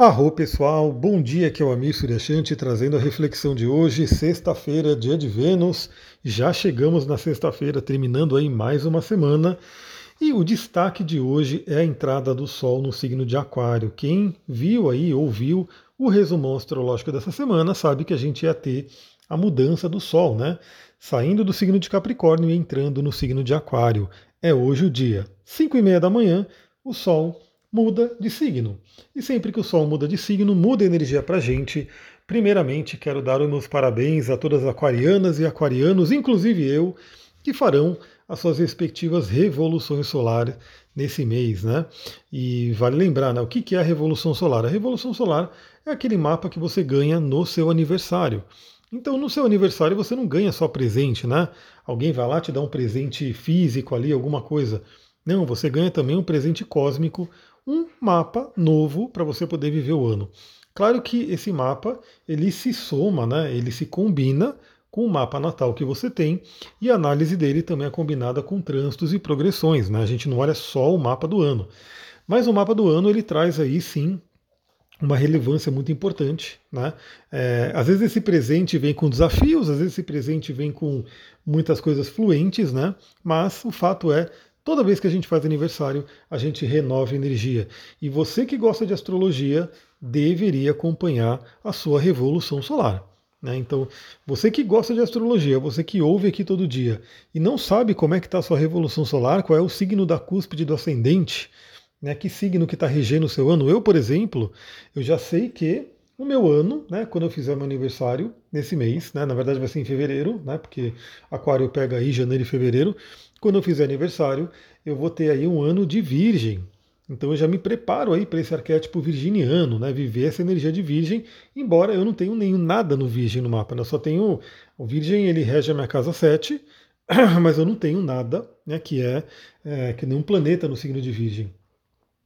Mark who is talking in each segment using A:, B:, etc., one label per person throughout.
A: Arro pessoal, bom dia, aqui é o Amir Suryashanti trazendo a reflexão de hoje, sexta-feira, dia de Vênus. Já chegamos na sexta-feira, terminando aí mais uma semana. E o destaque de hoje é a entrada do Sol no signo de Aquário. Quem viu aí, ouviu o resumão astrológico dessa semana, sabe que a gente ia ter a mudança do Sol, né? Saindo do signo de Capricórnio e entrando no signo de Aquário. É hoje o dia, 5 e meia da manhã, o Sol muda de signo. E sempre que o Sol muda de signo, muda energia para a gente. Primeiramente, quero dar os meus parabéns a todas as aquarianas e aquarianos, inclusive eu, que farão as suas respectivas revoluções solares nesse mês, né? E vale lembrar, né, o que é a revolução solar? A revolução solar é aquele mapa que você ganha no seu aniversário. Então, no seu aniversário você não ganha só presente, né? Alguém vai lá te dar um presente físico ali, alguma coisa. Não, você ganha também um presente cósmico um mapa novo para você poder viver o ano. Claro que esse mapa ele se soma, né? ele se combina com o mapa natal que você tem e a análise dele também é combinada com trânsitos e progressões. Né? A gente não olha só o mapa do ano. Mas o mapa do ano ele traz aí sim uma relevância muito importante. Né? É, às vezes esse presente vem com desafios, às vezes esse presente vem com muitas coisas fluentes, né? mas o fato é Toda vez que a gente faz aniversário, a gente renova energia. E você que gosta de astrologia deveria acompanhar a sua revolução solar. Né? Então, você que gosta de astrologia, você que ouve aqui todo dia e não sabe como é que está a sua revolução solar, qual é o signo da cúspide do ascendente, né? que signo que está regendo o seu ano. Eu, por exemplo, eu já sei que o meu ano, né, quando eu fizer meu aniversário, nesse mês, né, na verdade vai ser em fevereiro, né, porque Aquário pega aí janeiro e fevereiro, quando eu fizer aniversário, eu vou ter aí um ano de virgem. Então eu já me preparo aí para esse arquétipo virginiano, né, viver essa energia de virgem, embora eu não tenha nenhum nada no virgem no mapa, né, eu só tenho o virgem, ele rege a minha casa 7, mas eu não tenho nada, né, que é, é que nenhum planeta no signo de virgem.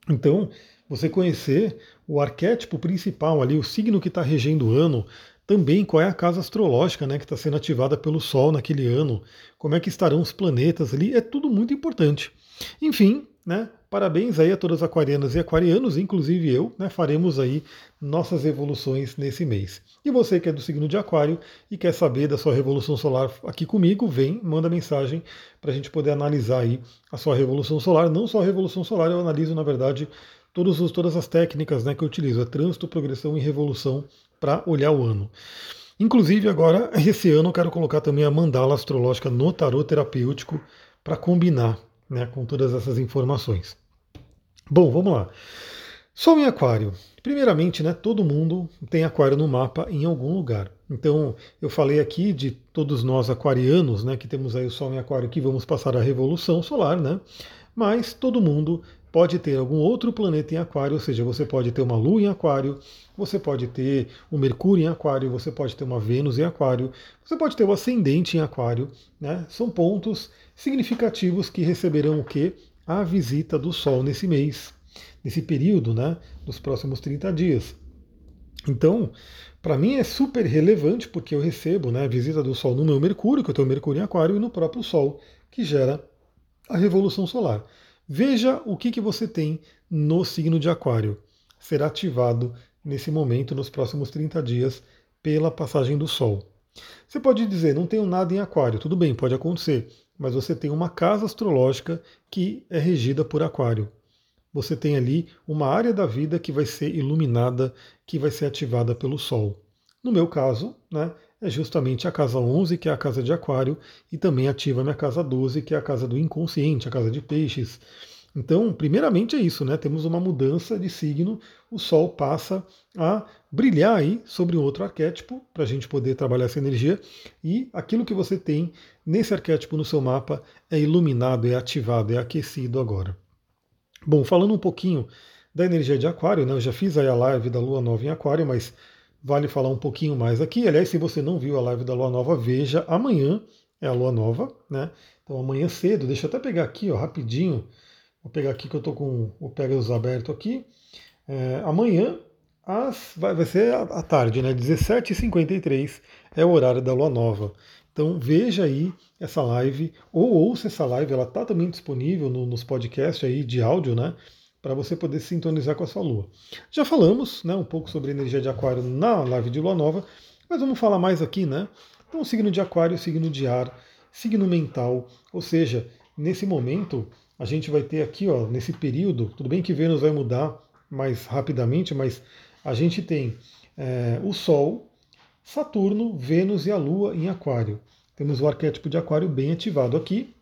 A: Então, você conhecer o arquétipo principal ali, o signo que está regendo o ano, também qual é a casa astrológica né, que está sendo ativada pelo Sol naquele ano, como é que estarão os planetas ali, é tudo muito importante. Enfim, né, parabéns aí a todas as aquarianas e aquarianos, inclusive eu, né, faremos aí nossas evoluções nesse mês. E você que é do signo de aquário e quer saber da sua revolução solar aqui comigo, vem, manda mensagem para a gente poder analisar aí a sua revolução solar. Não só a revolução solar, eu analiso, na verdade, todos os, todas as técnicas né, que eu utilizo, é trânsito, progressão e revolução para olhar o ano. Inclusive, agora, esse ano, eu quero colocar também a mandala astrológica no tarô terapêutico para combinar né, com todas essas informações. Bom, vamos lá. Sol em Aquário. Primeiramente, né, todo mundo tem Aquário no mapa em algum lugar. Então, eu falei aqui de todos nós aquarianos, né, que temos aí o Sol em Aquário, que vamos passar a revolução solar, né? Mas todo mundo pode ter algum outro planeta em Aquário, ou seja, você pode ter uma Lua em Aquário, você pode ter o Mercúrio em Aquário, você pode ter uma Vênus em Aquário, você pode ter o ascendente em Aquário, né? São pontos significativos que receberão o quê? A visita do Sol nesse mês, nesse período, né? Dos próximos 30 dias. Então, para mim é super relevante porque eu recebo né, a visita do Sol no meu Mercúrio, que eu tenho Mercúrio em Aquário, e no próprio Sol, que gera a revolução solar. Veja o que, que você tem no signo de Aquário. Será ativado nesse momento, nos próximos 30 dias, pela passagem do Sol. Você pode dizer, não tenho nada em Aquário. Tudo bem, pode acontecer. Mas você tem uma casa astrológica que é regida por Aquário. Você tem ali uma área da vida que vai ser iluminada, que vai ser ativada pelo Sol. No meu caso, né, é justamente a casa 11, que é a casa de Aquário, e também ativa a minha casa 12, que é a casa do inconsciente, a casa de peixes. Então, primeiramente é isso, né? Temos uma mudança de signo, o Sol passa a brilhar aí sobre um outro arquétipo, para a gente poder trabalhar essa energia, e aquilo que você tem nesse arquétipo no seu mapa é iluminado, é ativado, é aquecido agora. Bom, falando um pouquinho da energia de Aquário, né? Eu já fiz aí a live da Lua Nova em Aquário, mas vale falar um pouquinho mais aqui. Aliás, se você não viu a live da Lua Nova, veja amanhã é a Lua Nova, né? Então amanhã cedo, deixa eu até pegar aqui, ó, rapidinho. Vou pegar aqui que eu estou com o Pegasus aberto aqui. É, amanhã às, vai, vai ser à tarde, né? 17h53 é o horário da Lua Nova. Então veja aí essa live, ou ouça essa live, ela está também disponível no, nos podcasts aí de áudio, né? Para você poder sintonizar com a sua lua. Já falamos né, um pouco sobre energia de aquário na live de lua nova, mas vamos falar mais aqui, né? Então, signo de aquário, signo de ar, signo mental, ou seja, nesse momento a gente vai ter aqui, ó, nesse período, tudo bem que Vênus vai mudar mais rapidamente, mas a gente tem é, o Sol, Saturno, Vênus e a Lua em Aquário. Temos o arquétipo de Aquário bem ativado aqui.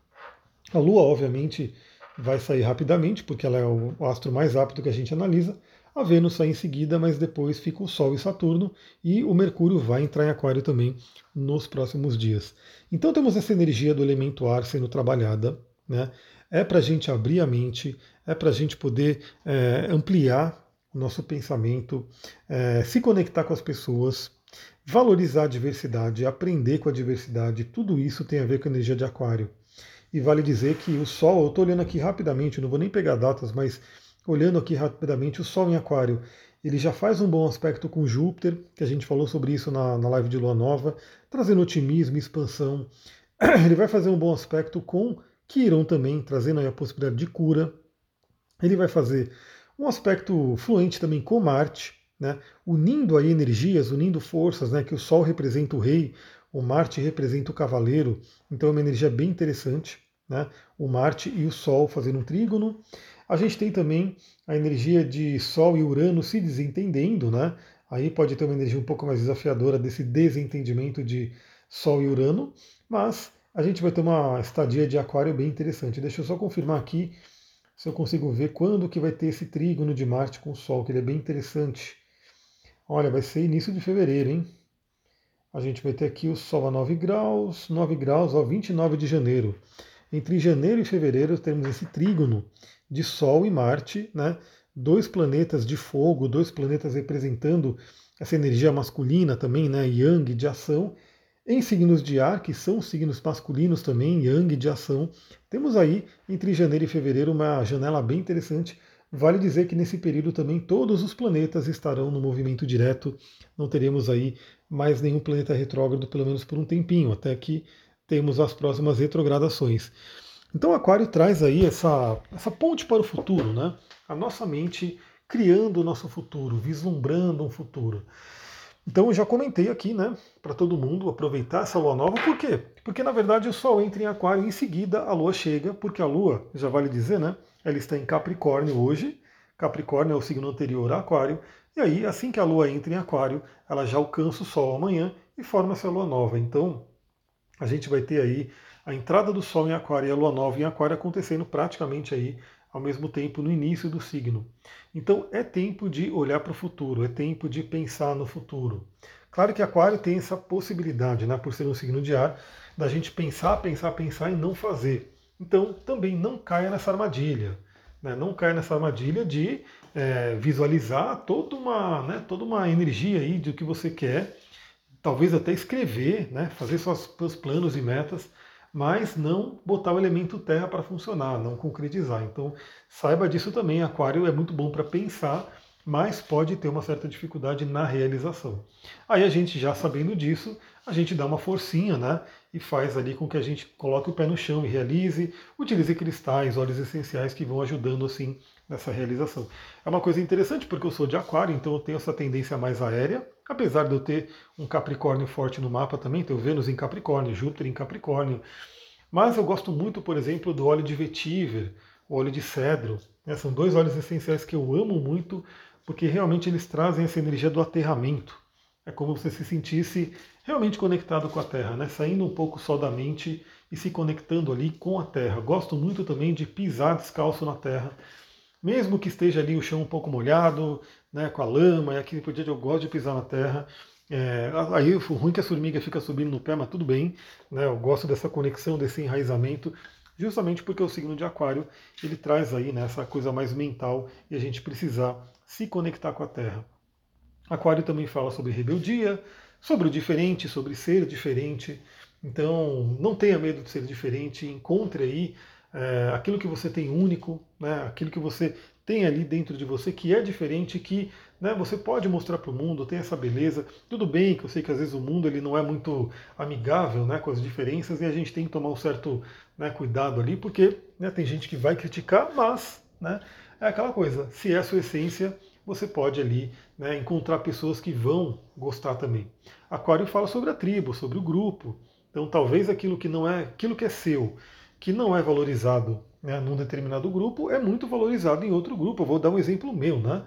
A: A Lua, obviamente, vai sair rapidamente, porque ela é o astro mais rápido que a gente analisa. A Vênus sai em seguida, mas depois fica o Sol e Saturno, e o Mercúrio vai entrar em Aquário também nos próximos dias. Então temos essa energia do elemento ar sendo trabalhada. Né? É para a gente abrir a mente, é para a gente poder é, ampliar o nosso pensamento, é, se conectar com as pessoas, valorizar a diversidade, aprender com a diversidade. Tudo isso tem a ver com a energia de Aquário. E vale dizer que o Sol, eu estou olhando aqui rapidamente, não vou nem pegar datas, mas olhando aqui rapidamente, o Sol em Aquário, ele já faz um bom aspecto com Júpiter, que a gente falou sobre isso na, na live de Lua Nova, trazendo otimismo, expansão. Ele vai fazer um bom aspecto com Quiron também, trazendo aí a possibilidade de cura. Ele vai fazer um aspecto fluente também com Marte, né, unindo aí energias, unindo forças, né, que o Sol representa o rei, o Marte representa o cavaleiro, então é uma energia bem interessante, né, o Marte e o Sol fazendo um trígono. A gente tem também a energia de Sol e Urano se desentendendo, né, aí pode ter uma energia um pouco mais desafiadora desse desentendimento de Sol e Urano, mas a gente vai ter uma estadia de aquário bem interessante. Deixa eu só confirmar aqui se eu consigo ver quando que vai ter esse trígono de Marte com o Sol, que ele é bem interessante. Olha, vai ser início de fevereiro, hein? A gente vai ter aqui o Sol a 9 graus, 9 graus ao 29 de janeiro. Entre janeiro e fevereiro temos esse trígono de Sol e Marte, né? Dois planetas de fogo, dois planetas representando essa energia masculina também, né? Yang de ação. Em signos de ar, que são signos masculinos também, Yang de ação, temos aí entre janeiro e fevereiro uma janela bem interessante Vale dizer que nesse período também todos os planetas estarão no movimento direto, não teremos aí mais nenhum planeta retrógrado, pelo menos por um tempinho, até que temos as próximas retrogradações. Então Aquário traz aí essa, essa ponte para o futuro, né? A nossa mente criando o nosso futuro, vislumbrando um futuro. Então eu já comentei aqui, né, para todo mundo aproveitar essa lua nova, por quê? Porque na verdade o Sol entra em Aquário e em seguida a lua chega, porque a lua, já vale dizer, né, ela está em Capricórnio hoje. Capricórnio é o signo anterior a Aquário. E aí, assim que a Lua entra em Aquário, ela já alcança o Sol amanhã e forma essa Lua nova. Então, a gente vai ter aí a entrada do Sol em Aquário e a Lua nova em Aquário acontecendo praticamente aí ao mesmo tempo no início do signo. Então, é tempo de olhar para o futuro, é tempo de pensar no futuro. Claro que Aquário tem essa possibilidade, né, por ser um signo de ar, da gente pensar, pensar, pensar e não fazer. Então, também não caia nessa armadilha. Né? Não caia nessa armadilha de é, visualizar toda uma, né, toda uma energia aí do que você quer, talvez até escrever, né, fazer seus, seus planos e metas, mas não botar o elemento terra para funcionar, não concretizar. Então, saiba disso também. Aquário é muito bom para pensar, mas pode ter uma certa dificuldade na realização. Aí a gente já sabendo disso, a gente dá uma forcinha, né? E faz ali com que a gente coloque o pé no chão e realize, utilize cristais, óleos essenciais que vão ajudando assim nessa realização. É uma coisa interessante porque eu sou de aquário, então eu tenho essa tendência mais aérea, apesar de eu ter um Capricórnio forte no mapa também, tenho Vênus em Capricórnio, Júpiter em Capricórnio. Mas eu gosto muito, por exemplo, do óleo de vetiver, o óleo de cedro. Né? São dois óleos essenciais que eu amo muito, porque realmente eles trazem essa energia do aterramento. É como você se sentisse realmente conectado com a Terra, né? saindo um pouco só da mente e se conectando ali com a Terra. Gosto muito também de pisar descalço na Terra, mesmo que esteja ali o chão um pouco molhado, né, com a lama, e aqui por dia eu gosto de pisar na Terra. É, aí o ruim é que a formiga fica subindo no pé, mas tudo bem. Né, eu gosto dessa conexão, desse enraizamento justamente porque o signo de aquário ele traz aí né, essa coisa mais mental e a gente precisar se conectar com a Terra. Aquário também fala sobre rebeldia, sobre o diferente, sobre ser diferente. Então, não tenha medo de ser diferente, encontre aí é, aquilo que você tem único, né, aquilo que você tem ali dentro de você que é diferente, que né, você pode mostrar para o mundo, tem essa beleza. Tudo bem que eu sei que às vezes o mundo ele não é muito amigável né, com as diferenças e a gente tem que tomar um certo né, cuidado ali, porque né, tem gente que vai criticar, mas né, é aquela coisa, se é a sua essência, você pode ali né, encontrar pessoas que vão gostar também. Aquário fala sobre a tribo, sobre o grupo. Então talvez aquilo que não é, aquilo que é seu, que não é valorizado né, num determinado grupo, é muito valorizado em outro grupo. Eu vou dar um exemplo meu, né?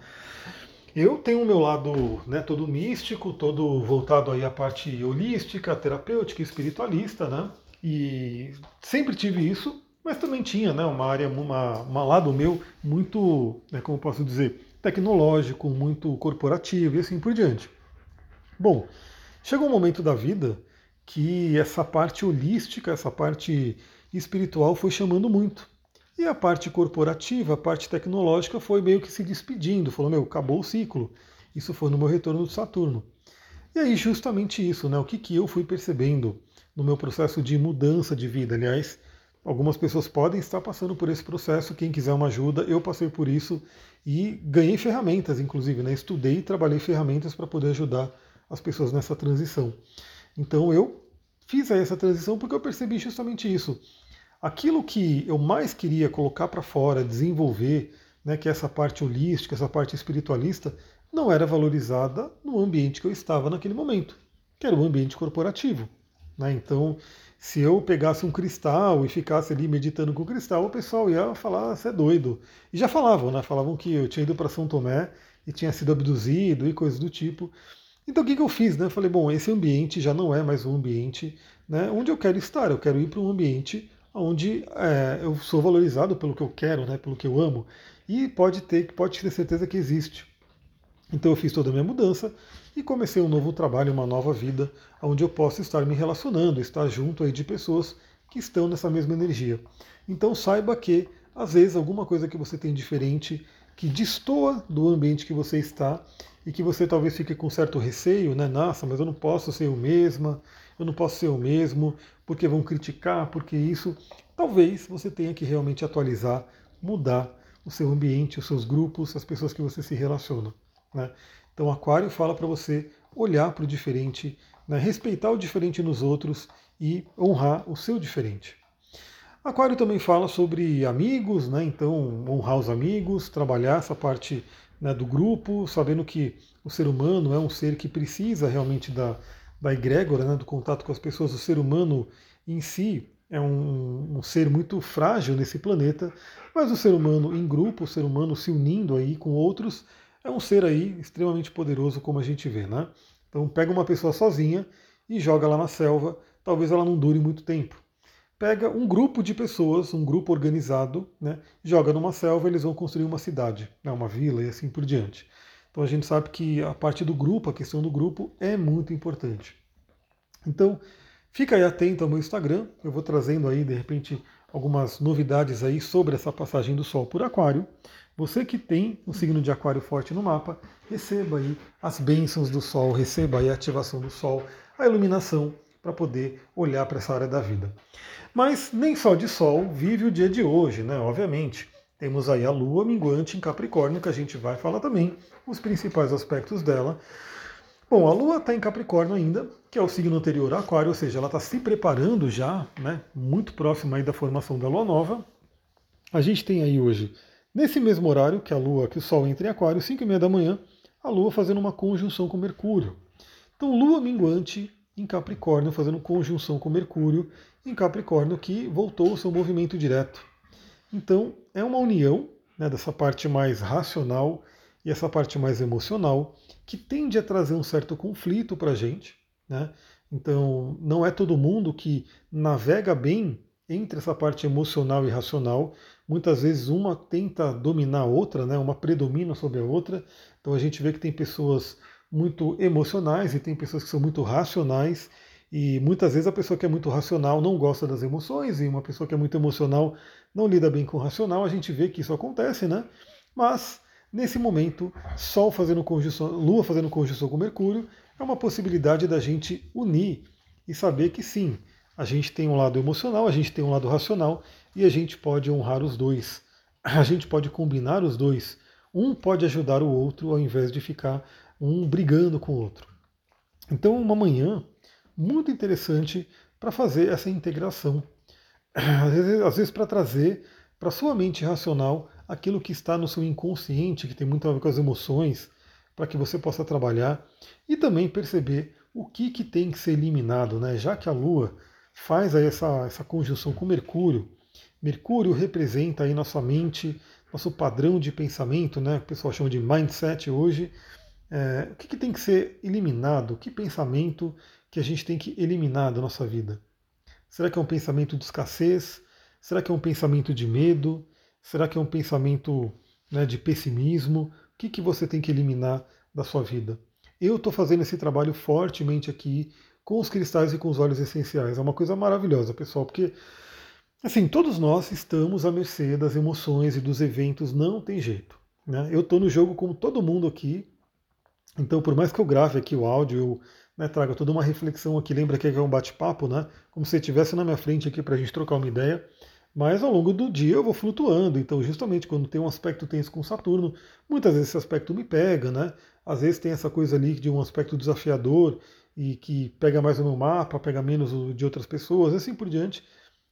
A: Eu tenho o meu lado né, todo místico, todo voltado aí à parte holística, terapêutica, espiritualista, né? E sempre tive isso, mas também tinha né, uma área, uma, uma lado meu muito, né, como posso dizer, tecnológico, muito corporativo e assim por diante. Bom, chegou um momento da vida que essa parte holística, essa parte espiritual foi chamando muito. E a parte corporativa, a parte tecnológica foi meio que se despedindo, falou, meu, acabou o ciclo. Isso foi no meu retorno do Saturno. E aí justamente isso, né? O que, que eu fui percebendo no meu processo de mudança de vida. Aliás, algumas pessoas podem estar passando por esse processo. Quem quiser uma ajuda, eu passei por isso e ganhei ferramentas, inclusive, né? Estudei e trabalhei ferramentas para poder ajudar as pessoas nessa transição. Então eu fiz essa transição porque eu percebi justamente isso aquilo que eu mais queria colocar para fora, desenvolver, né, que é essa parte holística, essa parte espiritualista, não era valorizada no ambiente que eu estava naquele momento, que era o ambiente corporativo. Né? Então, se eu pegasse um cristal e ficasse ali meditando com o cristal, o pessoal ia falar, você é doido. E já falavam, né? Falavam que eu tinha ido para São Tomé e tinha sido abduzido e coisas do tipo. Então o que, que eu fiz? Né? Eu falei, bom, esse ambiente já não é mais um ambiente né, onde eu quero estar, eu quero ir para um ambiente onde é, eu sou valorizado pelo que eu quero, né, pelo que eu amo, e pode ter, pode ter certeza que existe. Então eu fiz toda a minha mudança e comecei um novo trabalho, uma nova vida, onde eu posso estar me relacionando, estar junto aí de pessoas que estão nessa mesma energia. Então saiba que às vezes alguma coisa que você tem diferente, que destoa do ambiente que você está e que você talvez fique com certo receio, né? Nossa, mas eu não posso ser eu mesma, eu não posso ser eu mesmo, porque vão criticar, porque isso. Talvez você tenha que realmente atualizar, mudar o seu ambiente, os seus grupos, as pessoas que você se relaciona. Né? Então, Aquário fala para você olhar para o diferente, né? respeitar o diferente nos outros e honrar o seu diferente. Aquário também fala sobre amigos, né? então honrar os amigos, trabalhar essa parte né, do grupo, sabendo que o ser humano é um ser que precisa realmente da, da egrégora, né, do contato com as pessoas, o ser humano em si é um, um, ser muito frágil nesse planeta, mas o ser humano em grupo, o ser humano se unindo aí com outros, é um ser aí extremamente poderoso, como a gente vê, né? Então pega uma pessoa sozinha e joga lá na selva, talvez ela não dure muito tempo. Pega um grupo de pessoas, um grupo organizado, né, joga numa selva, eles vão construir uma cidade, né, uma vila e assim por diante. Então a gente sabe que a parte do grupo, a questão do grupo é muito importante. Então, fica aí atento ao meu Instagram, eu vou trazendo aí de repente algumas novidades aí sobre essa passagem do Sol por Aquário. Você que tem um signo de Aquário forte no mapa, receba aí as bênçãos do Sol, receba aí a ativação do Sol, a iluminação para poder olhar para essa área da vida. Mas nem só de Sol vive o dia de hoje, né? Obviamente. Temos aí a Lua minguante em Capricórnio, que a gente vai falar também, os principais aspectos dela. Bom, a Lua está em Capricórnio ainda, que é o signo anterior a Aquário, ou seja, ela está se preparando já, né, muito próxima aí da formação da Lua Nova. A gente tem aí hoje, nesse mesmo horário que a Lua, que o Sol entra em Aquário, 5 e meia da manhã, a Lua fazendo uma conjunção com Mercúrio. Então, Lua minguante em Capricórnio, fazendo conjunção com Mercúrio em Capricórnio, que voltou ao seu movimento direto. Então, é uma união né, dessa parte mais racional e essa parte mais emocional, que tende a trazer um certo conflito para a gente. Né? Então, não é todo mundo que navega bem entre essa parte emocional e racional. Muitas vezes uma tenta dominar a outra, né? uma predomina sobre a outra. Então, a gente vê que tem pessoas muito emocionais e tem pessoas que são muito racionais e muitas vezes a pessoa que é muito racional não gosta das emoções, e uma pessoa que é muito emocional não lida bem com o racional. A gente vê que isso acontece, né? Mas, nesse momento, Sol fazendo conjunção, Lua fazendo conjunção com Mercúrio, é uma possibilidade da gente unir e saber que sim, a gente tem um lado emocional, a gente tem um lado racional, e a gente pode honrar os dois. A gente pode combinar os dois. Um pode ajudar o outro ao invés de ficar um brigando com o outro. Então, uma manhã muito interessante para fazer essa integração. Às vezes, às vezes para trazer para sua mente racional aquilo que está no seu inconsciente, que tem muito a ver com as emoções, para que você possa trabalhar e também perceber o que, que tem que ser eliminado, né? Já que a Lua faz aí essa, essa conjunção com Mercúrio, Mercúrio representa aí nossa mente, nosso padrão de pensamento, né? O pessoal chama de mindset hoje. É, o que, que tem que ser eliminado? Que pensamento que a gente tem que eliminar da nossa vida? Será que é um pensamento de escassez? Será que é um pensamento de medo? Será que é um pensamento né, de pessimismo? O que, que você tem que eliminar da sua vida? Eu estou fazendo esse trabalho fortemente aqui com os cristais e com os óleos essenciais. É uma coisa maravilhosa, pessoal, porque assim, todos nós estamos à mercê das emoções e dos eventos, não tem jeito. Né? Eu estou no jogo como todo mundo aqui, então por mais que eu grave aqui o áudio, eu né, traga toda uma reflexão aqui, lembra que é um bate-papo, né? Como se estivesse na minha frente aqui para a gente trocar uma ideia. Mas ao longo do dia eu vou flutuando, então justamente quando tem um aspecto tenso com Saturno, muitas vezes esse aspecto me pega, né? Às vezes tem essa coisa ali de um aspecto desafiador e que pega mais o meu mapa, pega menos o de outras pessoas, assim por diante.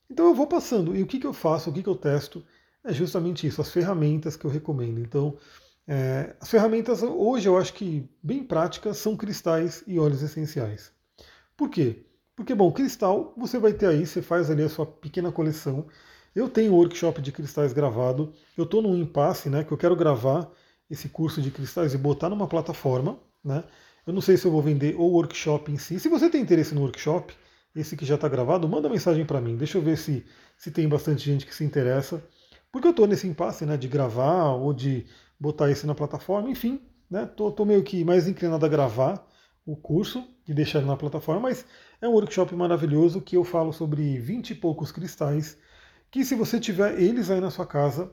A: Então eu vou passando. E o que, que eu faço, o que, que eu testo, é justamente isso, as ferramentas que eu recomendo. Então, é, as ferramentas hoje eu acho que bem práticas são cristais e óleos essenciais. Por quê? Porque, bom, cristal você vai ter aí, você faz ali a sua pequena coleção eu tenho o workshop de cristais gravado. Eu estou num impasse, né? Que eu quero gravar esse curso de cristais e botar numa plataforma, né? Eu não sei se eu vou vender o workshop em si. Se você tem interesse no workshop, esse que já está gravado, manda mensagem para mim. Deixa eu ver se, se tem bastante gente que se interessa. Porque eu estou nesse impasse, né? De gravar ou de botar esse na plataforma. Enfim, né? Tô, tô meio que mais inclinado a gravar o curso e deixar ele na plataforma, mas é um workshop maravilhoso que eu falo sobre 20 e poucos cristais que se você tiver eles aí na sua casa,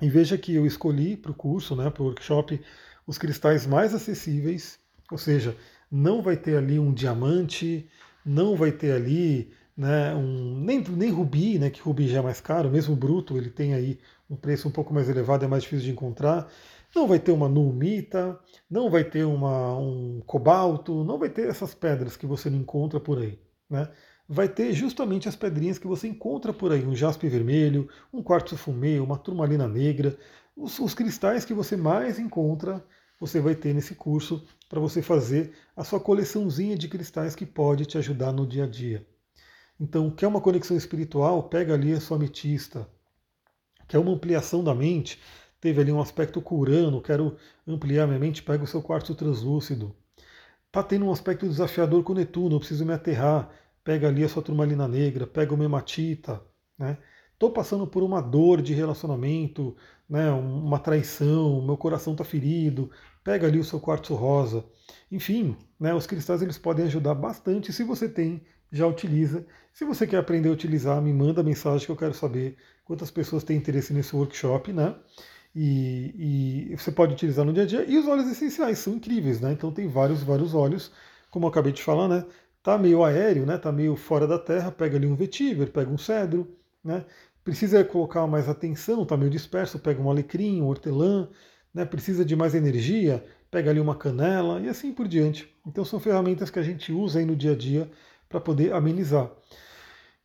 A: e veja que eu escolhi para o curso, né, para o workshop, os cristais mais acessíveis, ou seja, não vai ter ali um diamante, não vai ter ali né, um, nem, nem rubi, né, que rubi já é mais caro, mesmo bruto, ele tem aí um preço um pouco mais elevado, é mais difícil de encontrar. Não vai ter uma nulmita, não vai ter uma, um cobalto, não vai ter essas pedras que você não encontra por aí. Né? vai ter justamente as pedrinhas que você encontra por aí, um jaspe vermelho, um quartzo fumê, uma turmalina negra, os, os cristais que você mais encontra, você vai ter nesse curso para você fazer a sua coleçãozinha de cristais que pode te ajudar no dia a dia. Então, quer uma conexão espiritual? Pega ali a sua ametista. Quer uma ampliação da mente? Teve ali um aspecto curando, quero ampliar minha mente, pega o seu quartzo translúcido. Tá tendo um aspecto desafiador com Netuno, eu preciso me aterrar pega ali a sua turmalina negra, pega uma hematita, né? Estou passando por uma dor de relacionamento, né, uma traição, meu coração está ferido, pega ali o seu quartzo rosa. Enfim, né, os cristais eles podem ajudar bastante. Se você tem, já utiliza. Se você quer aprender a utilizar, me manda mensagem que eu quero saber quantas pessoas têm interesse nesse workshop, né? E, e, você pode utilizar no dia a dia. E os óleos essenciais são incríveis, né? Então tem vários, vários óleos, como eu acabei de falar, né? Tá meio aéreo, né? Tá meio fora da terra, pega ali um vetiver, pega um cedro, né? Precisa colocar mais atenção, tá meio disperso, pega um alecrim, um hortelã, né? Precisa de mais energia, pega ali uma canela e assim por diante. Então são ferramentas que a gente usa aí no dia a dia para poder amenizar.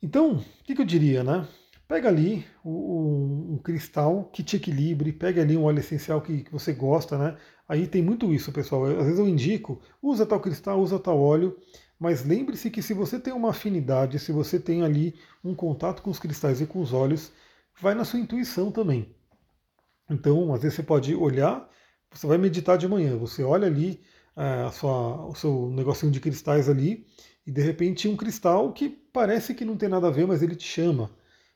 A: Então, o que, que, eu diria, né? Pega ali um, um, cristal que te equilibre, pega ali um óleo essencial que, que você gosta, né? Aí tem muito isso, pessoal. Às vezes eu indico, usa tal cristal, usa tal óleo, mas lembre-se que se você tem uma afinidade, se você tem ali um contato com os cristais e com os olhos, vai na sua intuição também. Então, às vezes você pode olhar, você vai meditar de manhã, você olha ali é, a sua, o seu negocinho de cristais ali, e de repente um cristal que parece que não tem nada a ver, mas ele te chama.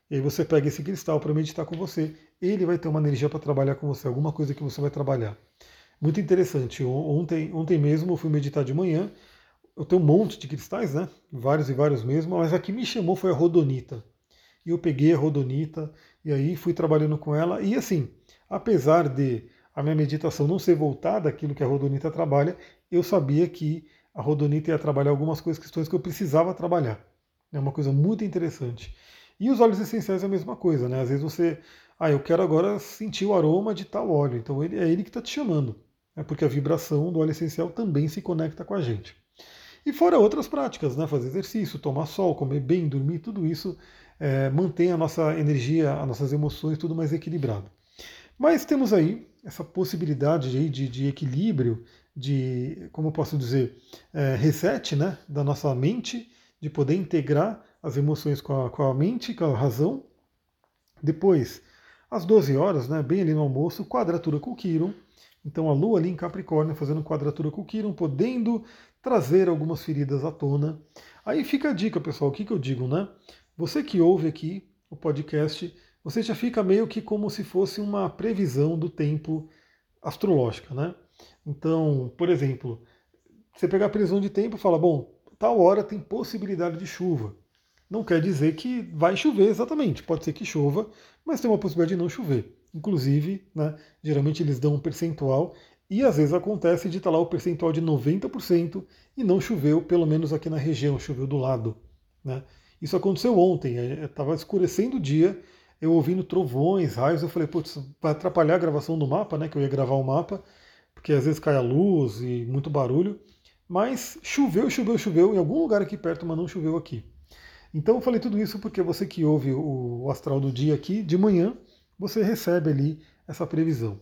A: E aí você pega esse cristal para meditar com você, ele vai ter uma energia para trabalhar com você, alguma coisa que você vai trabalhar. Muito interessante. Ontem, ontem mesmo eu fui meditar de manhã eu tenho um monte de cristais, né? Vários e vários mesmo, mas a que me chamou foi a rodonita. E eu peguei a rodonita e aí fui trabalhando com ela. E assim, apesar de a minha meditação não ser voltada àquilo que a rodonita trabalha, eu sabia que a rodonita ia trabalhar algumas coisas, questões que eu precisava trabalhar. É uma coisa muito interessante. E os óleos essenciais é a mesma coisa, né? Às vezes você, ah, eu quero agora sentir o aroma de tal óleo, então ele, é ele que está te chamando. É porque a vibração do óleo essencial também se conecta com a gente. E fora outras práticas, né? fazer exercício, tomar sol, comer bem, dormir, tudo isso é, mantém a nossa energia, as nossas emoções tudo mais equilibrado. Mas temos aí essa possibilidade de, de, de equilíbrio, de, como posso dizer, é, reset né, da nossa mente, de poder integrar as emoções com a, com a mente, com a razão. Depois, às 12 horas, né, bem ali no almoço, quadratura com o Quiron. Então a Lua ali em Capricórnio fazendo quadratura com o Quiron, podendo trazer algumas feridas à tona. Aí fica a dica, pessoal, o que, que eu digo, né? Você que ouve aqui o podcast, você já fica meio que como se fosse uma previsão do tempo astrológica, né? Então, por exemplo, você pegar a previsão de tempo e fala, bom, tal hora tem possibilidade de chuva. Não quer dizer que vai chover exatamente, pode ser que chova, mas tem uma possibilidade de não chover. Inclusive, né, geralmente eles dão um percentual e às vezes acontece de estar lá o percentual de 90% e não choveu, pelo menos aqui na região, choveu do lado. Né? Isso aconteceu ontem, estava escurecendo o dia, eu ouvindo trovões, raios, eu falei, putz, vai atrapalhar a gravação do mapa, né? Que eu ia gravar o mapa, porque às vezes cai a luz e muito barulho. Mas choveu, choveu, choveu em algum lugar aqui perto, mas não choveu aqui. Então eu falei tudo isso porque você que ouve o astral do dia aqui, de manhã, você recebe ali essa previsão.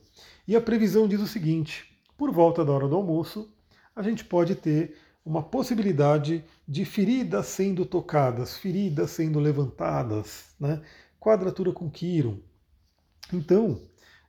A: E a previsão diz o seguinte: por volta da hora do almoço, a gente pode ter uma possibilidade de feridas sendo tocadas, feridas sendo levantadas, né? quadratura com Quiron. Então,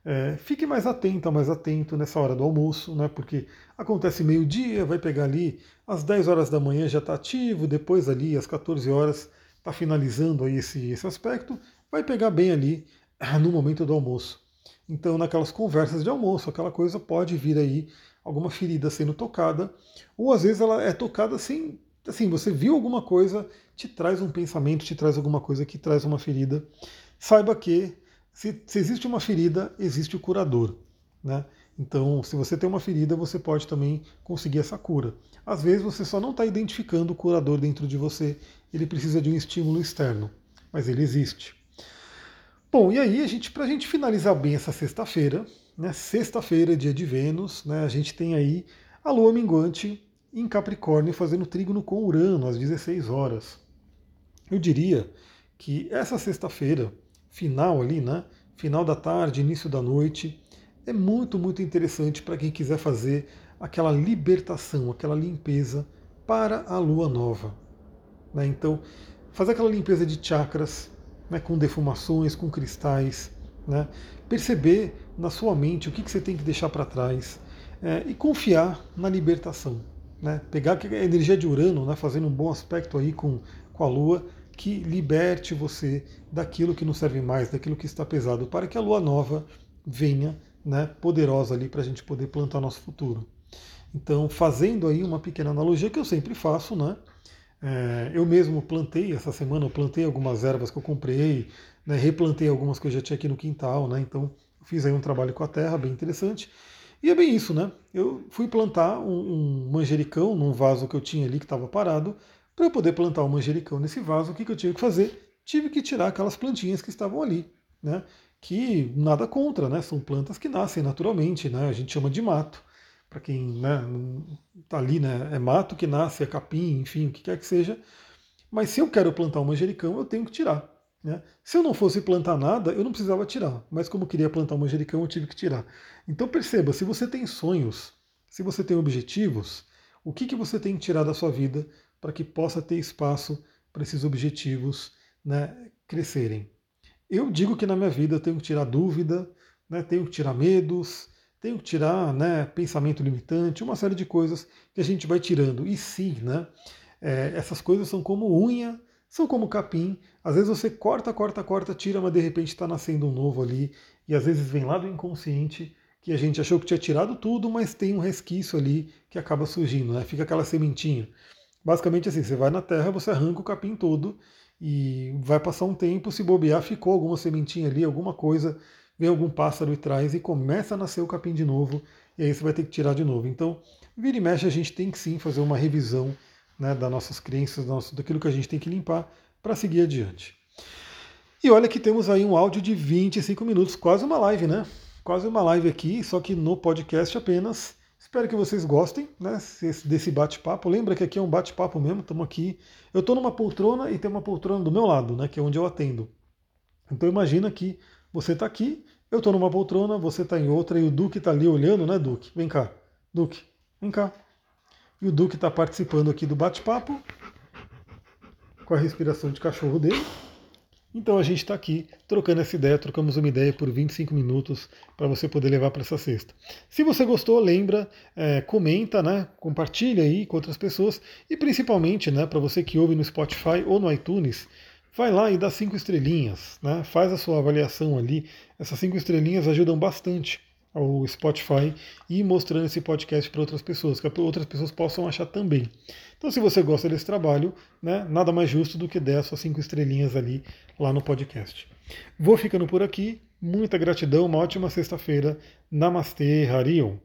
A: é, fique mais atento, mais atento nessa hora do almoço, né? porque acontece meio-dia, vai pegar ali, às 10 horas da manhã já está ativo, depois ali às 14 horas está finalizando aí esse, esse aspecto, vai pegar bem ali no momento do almoço. Então, naquelas conversas de almoço, aquela coisa pode vir aí alguma ferida sendo tocada, ou às vezes ela é tocada sem assim, você viu alguma coisa, te traz um pensamento, te traz alguma coisa que traz uma ferida. Saiba que se, se existe uma ferida, existe o curador. Né? Então, se você tem uma ferida, você pode também conseguir essa cura. Às vezes você só não está identificando o curador dentro de você, ele precisa de um estímulo externo, mas ele existe. Bom, e aí, para a gente finalizar bem essa sexta-feira, né, sexta-feira, dia de Vênus, né, a gente tem aí a lua minguante em Capricórnio fazendo trígono com Urano às 16 horas. Eu diria que essa sexta-feira, final ali, né? Final da tarde, início da noite, é muito, muito interessante para quem quiser fazer aquela libertação, aquela limpeza para a lua nova. Né? Então, fazer aquela limpeza de chakras, né, com defumações, com cristais, né? perceber na sua mente o que, que você tem que deixar para trás é, e confiar na libertação né, pegar a energia de Urano, né, fazendo um bom aspecto aí com, com a Lua, que liberte você daquilo que não serve mais, daquilo que está pesado, para que a Lua nova venha né, poderosa ali para a gente poder plantar nosso futuro. Então, fazendo aí uma pequena analogia que eu sempre faço, né? É, eu mesmo plantei essa semana, eu plantei algumas ervas que eu comprei, né, replantei algumas que eu já tinha aqui no quintal, né? Então, fiz aí um trabalho com a terra bem interessante. E é bem isso, né? Eu fui plantar um, um manjericão num vaso que eu tinha ali que estava parado. Para eu poder plantar um manjericão nesse vaso, o que, que eu tive que fazer? Tive que tirar aquelas plantinhas que estavam ali, né? Que nada contra, né? São plantas que nascem naturalmente, né? A gente chama de mato. Para quem né, tá ali, né? É mato que nasce, é capim, enfim, o que quer que seja. Mas se eu quero plantar um manjericão, eu tenho que tirar. Né? Se eu não fosse plantar nada, eu não precisava tirar, mas como eu queria plantar um manjericão, eu tive que tirar. Então perceba, se você tem sonhos, se você tem objetivos, o que, que você tem que tirar da sua vida para que possa ter espaço para esses objetivos né, crescerem? Eu digo que na minha vida eu tenho que tirar dúvida, né, tenho que tirar medos, tenho que tirar né, pensamento limitante, uma série de coisas que a gente vai tirando. E sim, né, é, essas coisas são como unha são como capim. Às vezes você corta, corta, corta, tira, mas de repente está nascendo um novo ali. E às vezes vem lá do inconsciente que a gente achou que tinha tirado tudo, mas tem um resquício ali que acaba surgindo, né? Fica aquela sementinha. Basicamente assim, você vai na terra, você arranca o capim todo e vai passar um tempo, se bobear, ficou alguma sementinha ali, alguma coisa, vem algum pássaro e traz e começa a nascer o capim de novo, e aí você vai ter que tirar de novo. Então, vira e mexe, a gente tem que sim fazer uma revisão né, das nossas crenças, daquilo que a gente tem que limpar para seguir adiante. E olha que temos aí um áudio de 25 minutos, quase uma live, né? Quase uma live aqui, só que no podcast apenas. Espero que vocês gostem né, desse bate-papo. Lembra que aqui é um bate-papo mesmo, estamos aqui. Eu estou numa poltrona e tem uma poltrona do meu lado, né, que é onde eu atendo. Então imagina que você está aqui Eu estou numa poltrona, você está em outra e o Duque está ali olhando, né, Duque? Vem cá, Duque, vem cá. E o Duque está participando aqui do bate-papo com a respiração de cachorro dele. Então a gente está aqui trocando essa ideia, trocamos uma ideia por 25 minutos para você poder levar para essa sexta. Se você gostou, lembra, é, comenta, né, compartilha aí com outras pessoas e principalmente, né, para você que ouve no Spotify ou no iTunes, vai lá e dá cinco estrelinhas, né, faz a sua avaliação ali. Essas cinco estrelinhas ajudam bastante ao Spotify e mostrando esse podcast para outras pessoas, que outras pessoas possam achar também. Então, se você gosta desse trabalho, né, nada mais justo do que dar suas cinco estrelinhas ali lá no podcast. Vou ficando por aqui. Muita gratidão, uma ótima sexta-feira. Namastê, Harion.